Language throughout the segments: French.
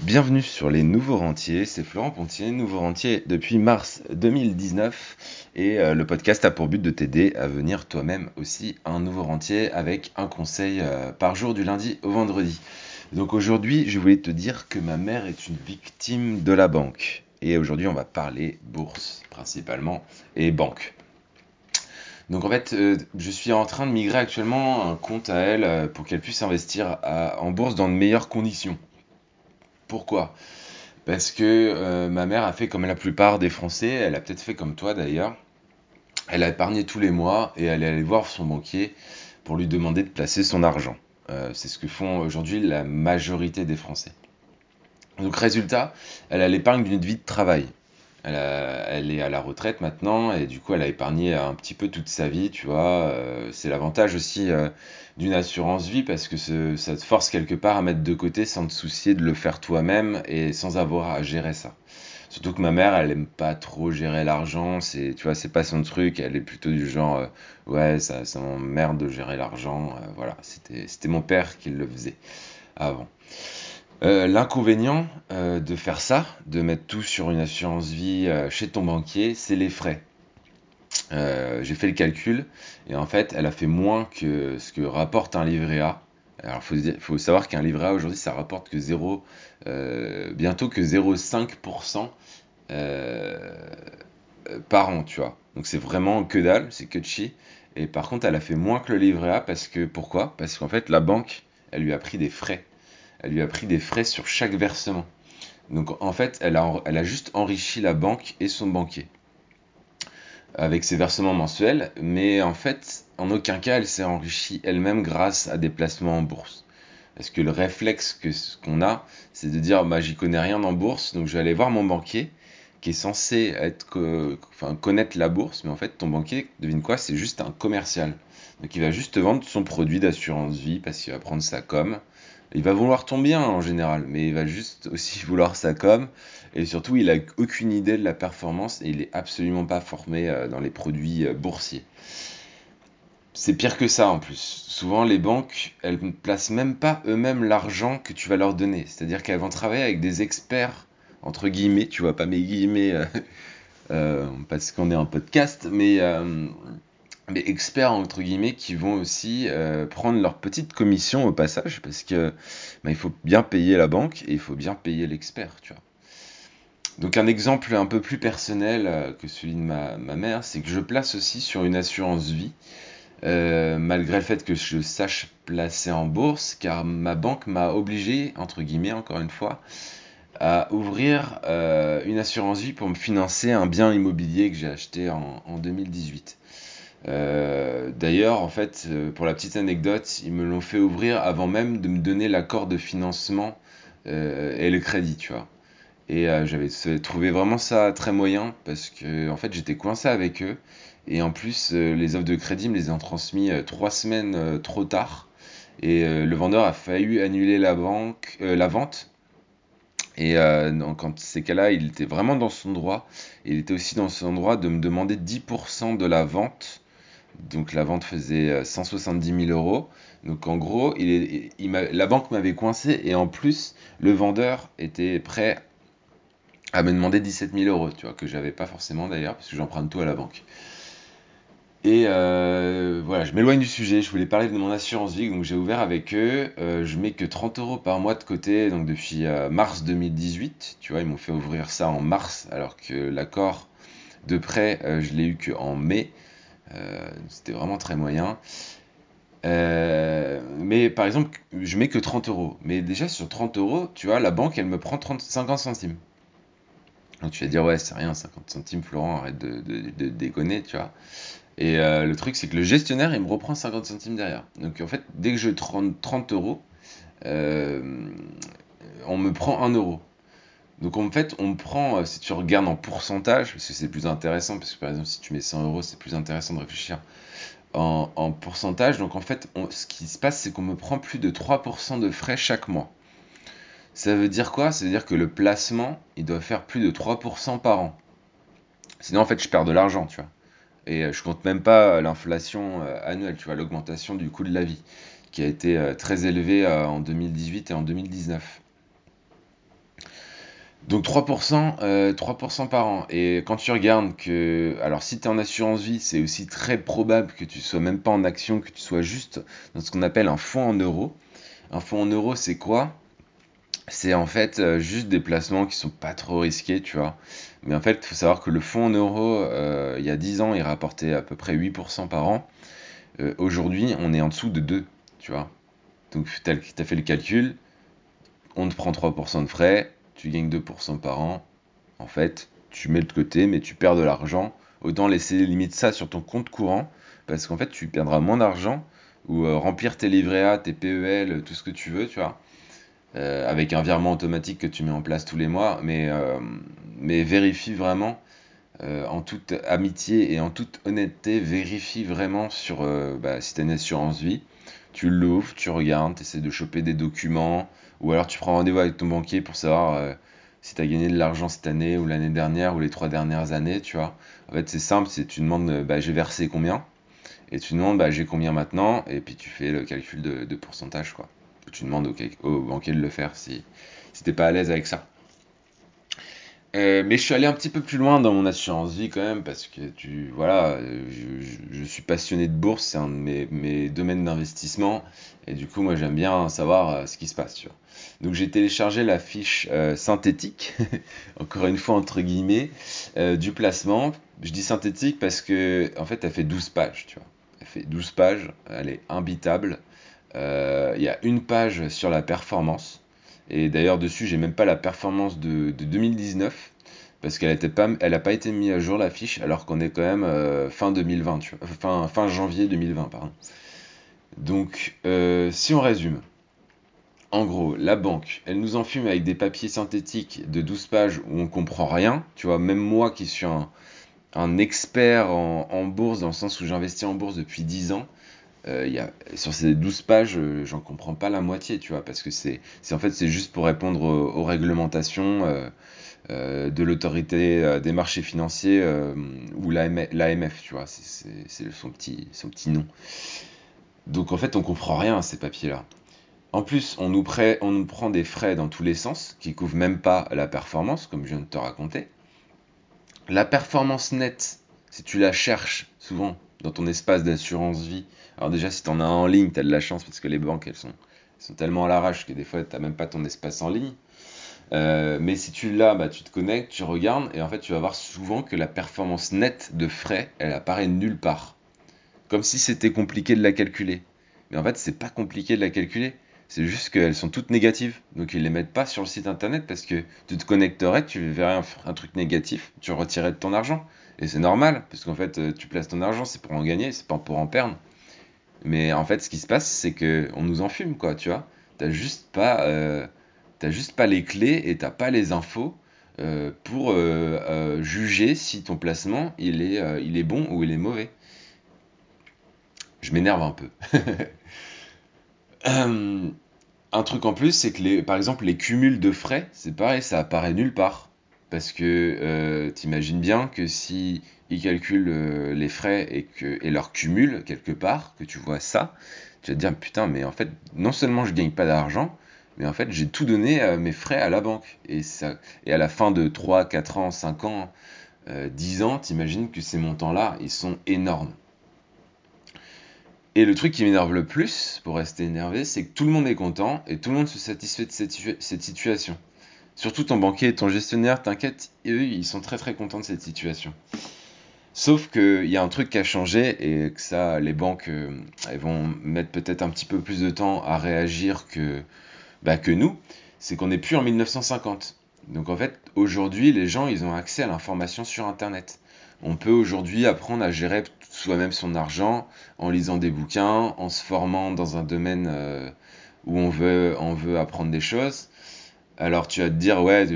Bienvenue sur les Nouveaux Rentiers, c'est Florent Pontier, Nouveau Rentier depuis mars 2019 et euh, le podcast a pour but de t'aider à venir toi-même aussi un nouveau rentier avec un conseil euh, par jour du lundi au vendredi. Donc aujourd'hui je voulais te dire que ma mère est une victime de la banque et aujourd'hui on va parler bourse principalement et banque. Donc en fait, euh, je suis en train de migrer actuellement un compte à elle pour qu'elle puisse investir en bourse dans de meilleures conditions. Pourquoi? Parce que euh, ma mère a fait comme la plupart des Français, elle a peut-être fait comme toi d'ailleurs. Elle a épargné tous les mois et elle est allée voir son banquier pour lui demander de placer son argent. Euh, c'est ce que font aujourd'hui la majorité des Français. Donc résultat, elle a l'épargne d'une vie de travail elle, est à la retraite maintenant et du coup elle a épargné un petit peu toute sa vie, tu vois. Euh, c'est l'avantage aussi d'une assurance vie parce que ça te force quelque part à mettre de côté sans te soucier de le faire toi-même et sans avoir à gérer ça. Surtout que ma mère, elle aime pas trop gérer l'argent, c'est, tu vois, c'est pas son truc, elle est plutôt du genre, euh, ouais, ça, ça m'emmerde de gérer l'argent, voilà, c'était, c'était mon père qui le faisait avant. Euh, l'inconvénient euh, de faire ça, de mettre tout sur une assurance vie euh, chez ton banquier, c'est les frais. J'ai fait le calcul et en fait, elle a fait moins que ce que rapporte un livret A. Alors, il faut, savoir qu'un livret A aujourd'hui, ça rapporte que 0, bientôt que 0,5% par an, tu vois. Donc, c'est vraiment que dalle, c'est que chi. Et par contre, elle a fait moins que le livret A parce que, pourquoi? Parce qu'en fait, la banque, elle lui a pris des frais elle lui a pris des frais sur chaque versement. Donc en fait, elle a juste enrichi la banque et son banquier avec ses versements mensuels, mais en fait, en aucun cas, elle s'est enrichie elle-même grâce à des placements en bourse. Parce que le réflexe qu'on a, c'est de dire, bah, j'y connais rien en bourse, donc je vais aller voir mon banquier, qui est censé être, connaître la bourse, mais en fait, ton banquier, devine quoi, c'est juste un commercial. Donc il va juste te vendre son produit d'assurance vie parce qu'il va prendre sa com, il va vouloir ton bien en général, mais il va juste aussi vouloir sa com. Et surtout, il a aucune idée de la performance et il est absolument pas formé euh, dans les produits euh, boursiers. C'est pire que ça en plus. Souvent, les banques, elles ne placent même pas eux-mêmes l'argent que tu vas leur donner. C'est-à-dire qu'elles vont travailler avec des experts, entre guillemets, tu vois pas mes guillemets, euh, parce qu'on est en podcast, mais mais experts entre guillemets qui vont aussi euh, prendre leur petite commission au passage parce que bah, il faut bien payer la banque et il faut bien payer l'expert, tu vois. Donc un exemple un peu plus personnel euh, que celui de ma, mère, c'est que je place aussi sur une assurance vie, euh, malgré le fait que je sache placer en bourse, car ma banque m'a obligé, entre guillemets encore une fois, à ouvrir une assurance vie pour me financer un bien immobilier que j'ai acheté en, en 2018. Euh, d'ailleurs, en fait, euh, pour la petite anecdote, ils me l'ont fait ouvrir avant même de me donner l'accord de financement euh, et le crédit, tu vois. Et j'avais trouvé vraiment ça très moyen parce que en fait j'étais coincé avec eux et en plus les offres de crédit me les ont transmis trois semaines trop tard et le vendeur a failli annuler la vente et donc, quand ces cas-là, il était vraiment dans son droit. Il était aussi dans son droit de me demander 10% de la vente donc la vente faisait 170 euh, 000 euros. Donc en gros, la banque m'avait coincé et en plus, le vendeur était prêt à me demander 17 000 euros, tu vois, que j'avais pas forcément d'ailleurs, parce que j'emprunte tout à la banque. Et euh, voilà, je m'éloigne du sujet, je voulais parler de mon assurance vie, donc j'ai ouvert avec eux, euh, je mets que 30 euros par mois de côté, donc depuis mars 2018, tu vois, ils m'ont fait ouvrir ça en mars, alors que l'accord de prêt, je l'ai eu qu'en mai, euh, c'était vraiment très moyen. Euh, mais par exemple, je mets que 30 euros. Mais déjà sur 30 euros, tu vois, la banque, elle me prend 30, 50 centimes. Donc tu vas dire, ouais, c'est rien, 50 centimes, Florent, arrête de, de, déconner, tu vois. Et euh, le truc, c'est que le gestionnaire, il me reprend 50 centimes derrière. Donc en fait, dès que je 30, 30 euros, on me prend 1 euro. Donc en fait, on prend, euh, si tu regardes en pourcentage, parce que c'est plus intéressant, parce que par exemple, si tu mets 100 euros, c'est plus intéressant de réfléchir en, pourcentage. Donc en fait, ce qui se passe, c'est qu'on me prend plus de 3% de frais chaque mois. Ça veut dire quoi? Ça veut dire que le placement, il doit faire plus de 3% par an. Sinon, en fait, je perds de l'argent, tu vois. Et euh, je compte même pas l'inflation euh, annuelle, tu vois, l'augmentation du coût de la vie, qui a été très élevée en 2018 et en 2019. Donc 3%, euh, 3% par an. Et quand tu regardes que, alors si tu es en assurance vie, c'est aussi très probable que tu sois même pas en action, que tu sois juste dans ce qu'on appelle un fonds en euros. Un fonds en euros, c'est quoi? C'est en fait euh, juste des placements qui sont pas trop risqués, tu vois. Mais en fait, il faut savoir que le fonds en euros, euh, il y a 10 ans, il rapportait à peu près 8% par an. Euh, Aujourd'hui, on est en dessous de 2, tu vois. Donc tu as fait le calcul, on te prend 3% de frais, tu gagnes 2% par an. En fait, tu mets de côté, mais tu perds de l'argent. Autant laisser limite ça sur ton compte courant, parce qu'en fait, tu perdras moins d'argent, ou euh, remplir tes livrets A, tes PEL, tout ce que tu veux, tu vois. Euh, avec un virement automatique que tu mets en place tous les mois, mais, euh, mais vérifie vraiment, en toute amitié et en toute honnêteté, vérifie vraiment sur bah, si tu as une assurance vie. Tu l'ouvres, tu regardes, tu essaies de choper des documents, ou alors tu prends rendez-vous avec ton banquier pour savoir euh, si tu as gagné de l'argent cette année, ou l'année dernière, ou les trois dernières années, tu vois. En fait, c'est simple, c'est tu demandes, euh, bah, j'ai versé combien, et tu demandes, bah, j'ai combien maintenant, et puis tu fais le calcul de, pourcentage, quoi. Tu demandes au, au banquier de le faire si, si t'es pas à l'aise avec ça. Euh, mais je suis allé un petit peu plus loin dans mon assurance vie quand même parce que tu voilà, euh, je, suis passionné de bourse, c'est un de mes, domaines d'investissement et du coup moi j'aime bien savoir euh, ce qui se passe, tu vois. Donc j'ai téléchargé la fiche synthétique, encore une fois entre guillemets, du placement. Je dis synthétique parce que en fait elle fait 12 pages, tu vois. Elle fait 12 pages, elle est imbitable. Il y a une page sur la performance. Et d'ailleurs, dessus, j'ai même pas la performance de, de 2019, parce qu'elle était pas, pas été mise à jour la fiche, alors qu'on est quand même euh, fin 2020, tu vois, fin, janvier 2020, pardon. Donc, euh, si on résume, en gros, la banque, elle nous enfume avec des papiers synthétiques de 12 pages où on comprend rien. Tu vois, même moi qui suis un, expert en bourse, dans le sens où j'investis en bourse depuis 10 ans, euh, sur ces 12 pages, euh, j'en comprends pas la moitié, tu vois, parce que c'est, en fait, c'est juste pour répondre aux, réglementations euh, de l'autorité des marchés financiers ou l'AMF, tu vois, c'est, son petit, son petit nom. Donc en fait, on comprend rien à ces papiers-là. En plus, on nous, on nous prend des frais dans tous les sens, qui couvrent même pas la performance, comme je viens de te raconter. La performance nette, si tu la cherches souvent dans ton espace d'assurance vie, alors déjà si tu en as en ligne, tu as de la chance parce que les banques elles sont, tellement à l'arrache que des fois tu n'as même pas ton espace en ligne. Euh, mais si tu l'as, bah, tu te connectes, tu regardes et en fait tu vas voir souvent que la performance nette de frais, elle apparaît nulle part. Comme si c'était compliqué de la calculer. Mais en fait c'est pas compliqué de la calculer. C'est juste qu'elles sont toutes négatives. Donc ils les mettent pas sur le site internet parce que tu te connecterais, tu verrais un, truc négatif, tu retirerais de ton argent. Et c'est normal, parce qu'en fait, euh, tu places ton argent, c'est pour en gagner, c'est pas pour en perdre. Mais en fait, ce qui se passe, c'est que on nous enfume, quoi, tu vois. T'as juste pas, euh, juste pas les clés et t'as pas les infos euh, pour juger si ton placement il est, est bon ou il est mauvais. Je m'énerve un peu. Un truc en plus, c'est que les, par exemple, les cumuls de frais, c'est pareil, ça apparaît nulle part. Parce que euh, t'imagines bien que si ils calculent euh, les frais et, leur cumul quelque part, que tu vois ça, tu vas te dire putain, mais en fait, non seulement je gagne pas d'argent, mais en fait, j'ai tout donné à mes frais à la banque. Et, ça, et à la fin de 3, 4 ans, 5 ans, euh, 10 ans, t'imagines que ces montants-là, ils sont énormes. Et le truc qui m'énerve le plus, pour rester énervé, c'est que tout le monde est content et tout le monde se satisfait de cette situation. Surtout ton banquier et ton gestionnaire, t'inquiète, eux, ils sont très très contents de cette situation. Sauf qu'il y a un truc qui a changé et que ça, les banques, euh, elles vont mettre peut-être un petit peu plus de temps à réagir que, bah, que nous. C'est qu'on n'est plus en 1950. Donc en fait, aujourd'hui, les gens, ils ont accès à l'information sur Internet. On peut aujourd'hui apprendre à gérer soi-même son argent en lisant des bouquins, en se formant dans un domaine euh, où on veut, on veut apprendre des choses. Alors tu vas te dire, ouais,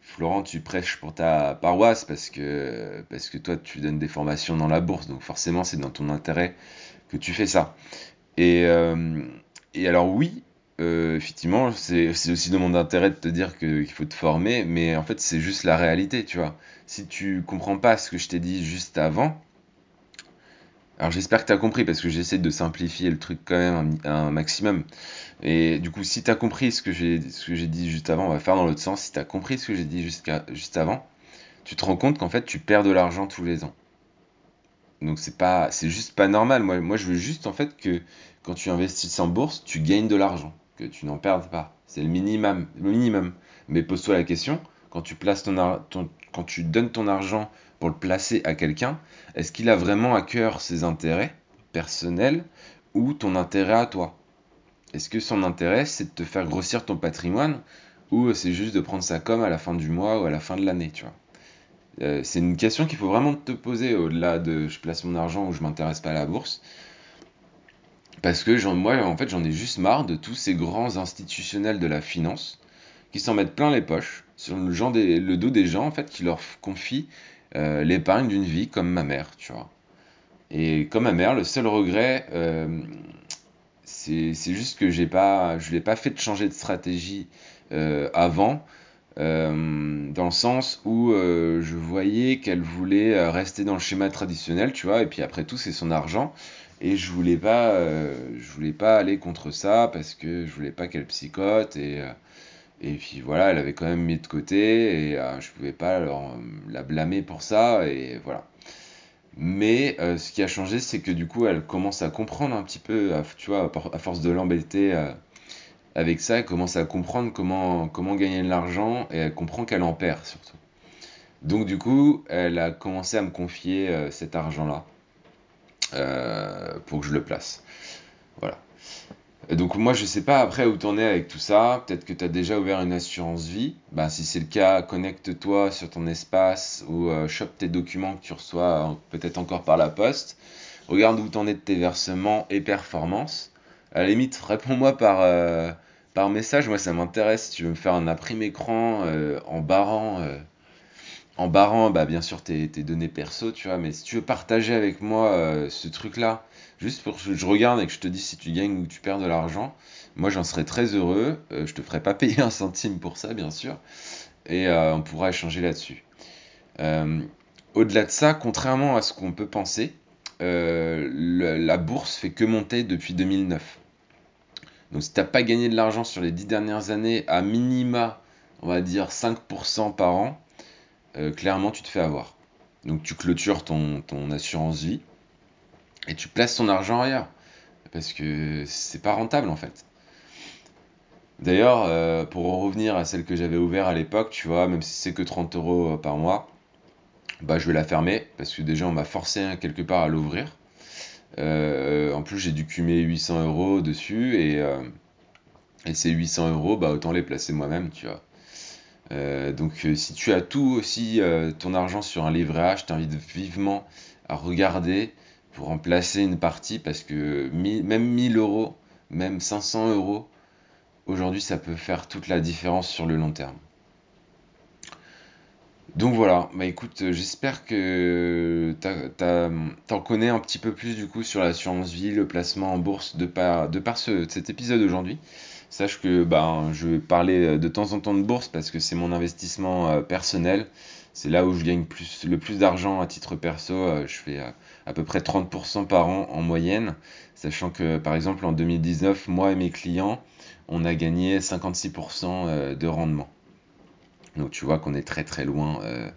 Florent, tu prêches pour ta paroisse parce que, parce que toi, tu donnes des formations dans la bourse, donc forcément, c'est dans ton intérêt que tu fais ça. Et, euh, et alors oui, euh, effectivement, c'est aussi dans mon intérêt de te dire qu'il faut te former, mais en fait, c'est juste la réalité, tu vois. Si tu comprends pas ce que je t'ai dit juste avant, Alors j'espère que tu as compris parce que j'essaie de simplifier le truc quand même un, maximum. Et du coup, si tu as compris ce que j'ai dit juste avant, on va faire dans l'autre sens. Si tu as compris ce que j'ai dit juste avant, tu te rends compte qu'en fait, tu perds de l'argent tous les ans. Donc c'est pas c'est juste pas normal. Moi moi je veux juste en fait que quand tu investis en bourse, tu gagnes de l'argent, que tu n'en perdes pas. C'est le minimum, le minimum. Mais pose-toi la question, quand tu donnes ton argent pour le placer à quelqu'un, est-ce qu'il a vraiment à cœur ses intérêts personnels ou ton intérêt à toi? Est-ce que son intérêt c'est de te faire grossir ton patrimoine ou c'est juste de prendre sa com à la fin du mois ou à la fin de l'année, tu vois? Euh, c'est une question qu'il faut vraiment te poser au-delà de je place mon argent ou je m'intéresse pas à la bourse. Parce que moi, en fait, j'en ai juste marre de tous ces grands institutionnels de la finance qui s'en mettent plein les poches sur le, genre le dos des gens, en fait, qui leur confient euh, l'épargne d'une vie comme ma mère, tu vois. Et comme ma mère, le seul regret, euh, c'est juste que pas, je l'ai pas fait de changer de stratégie euh, avant, euh, dans le sens où je voyais qu'elle voulait rester dans le schéma traditionnel, tu vois, et puis après tout, c'est son argent, et je voulais pas, je voulais pas aller contre ça parce que je voulais pas qu'elle psychote, et, et puis voilà, elle avait quand même mis de côté, et euh, je pouvais pas alors, la blâmer pour ça, et voilà. Mais euh, ce qui a changé, c'est que du coup, elle commence à comprendre un petit peu, à- tu vois, à, force de l'embêter euh, avec ça, elle commence à comprendre comment, comment gagner de l'argent, et elle comprend qu'elle en perd surtout. Donc du coup, elle a commencé à me confier euh, cet argent-là euh, pour que je le place. Voilà. Donc moi, je sais pas après où t'en es avec tout ça. Peut-être que tu as déjà ouvert une assurance vie. Bah, si c'est le cas, connecte-toi sur ton espace ou euh, chope tes documents que tu reçois euh, peut-être encore par la poste. Regarde où t'en es de tes versements et performances. À la limite, réponds-moi par, euh, par message. Moi, ça m'intéresse. Tu veux me faire un imprime écran en barrant en barrant, bah, bien sûr, tes, données perso, tu vois, mais si tu veux partager avec moi euh, ce truc-là, juste pour que je regarde et que je te dise si tu gagnes ou tu perds de l'argent, moi j'en serais très heureux. Euh, je te ferai pas payer un centime pour ça, bien sûr, et euh, on pourra échanger là-dessus. Euh, au-delà de ça, contrairement à ce qu'on peut penser, la bourse fait que monter depuis 2009. Donc si t'as pas gagné de l'argent sur les 10 dernières années, à minima, on va dire 5% par an, euh, clairement tu te fais avoir. Donc tu clôtures ton, assurance vie et tu places ton argent ailleurs. Parce que c'est pas rentable en fait. D'ailleurs, euh, pour en revenir à celle que j'avais ouverte à l'époque, tu vois, même si c'est que 30 euros euh, par mois, bah je vais la fermer parce que déjà on m'a forcé hein, quelque part à l'ouvrir. En plus j'ai dû cumer 800 euros dessus et, et ces 800 euros, bah autant les placer moi-même, tu vois. Euh, donc euh, si tu as tout aussi euh, ton argent sur un livret je t'invite vivement à regarder pour en placer une partie parce que même 1000 euros, même 500 euros, aujourd'hui ça peut faire toute la différence sur le long terme. Donc voilà, bah écoute, euh, j'espère que t'en connais un petit peu plus du coup sur l'assurance vie, le placement en bourse de par, de par ce- cet épisode aujourd'hui. Sache que ben, je vais parler euh, de temps en temps de bourse parce que c'est mon investissement euh, personnel. C'est là où je gagne plus, le plus d'argent à titre perso. Je fais à peu près 30% par an en moyenne. Sachant que par exemple en 2019, moi et mes clients, on a gagné 56% euh, de rendement. Donc tu vois qu'on est très très loin euh,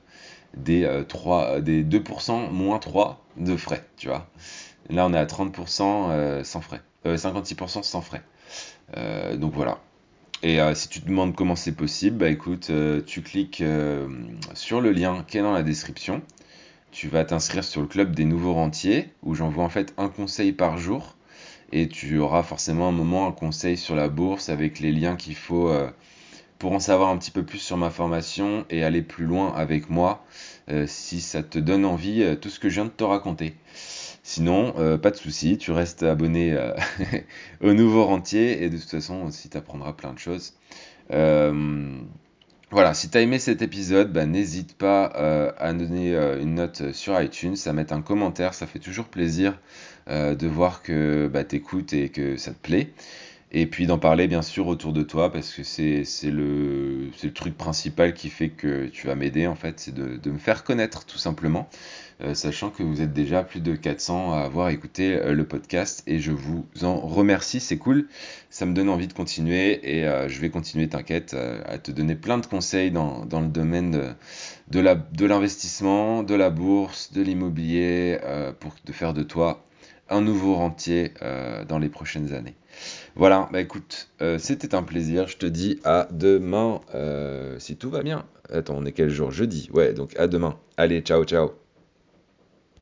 des, euh, 3, euh, des 2% moins 3 de frais, tu vois. Là on est à 30% euh, sans frais. Euh, 56% sans frais. Euh, donc voilà. Et euh, si tu te demandes comment c'est possible, bah écoute, euh, tu cliques euh, sur le lien qui est dans la description. Tu vas t'inscrire sur le club des nouveaux rentiers, où j'envoie en fait un conseil par jour. Et tu auras forcément un moment un conseil sur la bourse avec les liens qu'il faut euh, pour en savoir un petit peu plus sur ma formation et aller plus loin avec moi, euh, si ça te donne envie, euh, tout ce que je viens de te raconter. Sinon, euh, pas de souci, tu restes abonné au nouveau rentier et de toute façon aussi tu apprendras plein de choses. Voilà, si tu as aimé cet épisode, bah, n'hésite pas à donner une note sur iTunes, à mettre un commentaire, ça fait toujours plaisir de voir que bah, tu écoutes et que ça te plaît. Et puis d'en parler bien sûr autour de toi parce que c'est le, truc principal qui fait que tu vas m'aider en fait, c'est de, me faire connaître tout simplement. Euh, sachant que vous êtes déjà plus de 400 à avoir écouté euh, le podcast et je vous en remercie, c'est cool, ça me donne envie de continuer et euh, je vais continuer, t'inquiète, à te donner plein de conseils dans, le domaine de, l'investissement, de la bourse, de l'immobilier, pour faire de toi un nouveau rentier dans les prochaines années. Voilà, bah écoute, c'était un plaisir, je te dis à demain, si tout va bien. Attends, on est quel jour? Jeudi, ouais, donc à demain. Allez, ciao, ciao.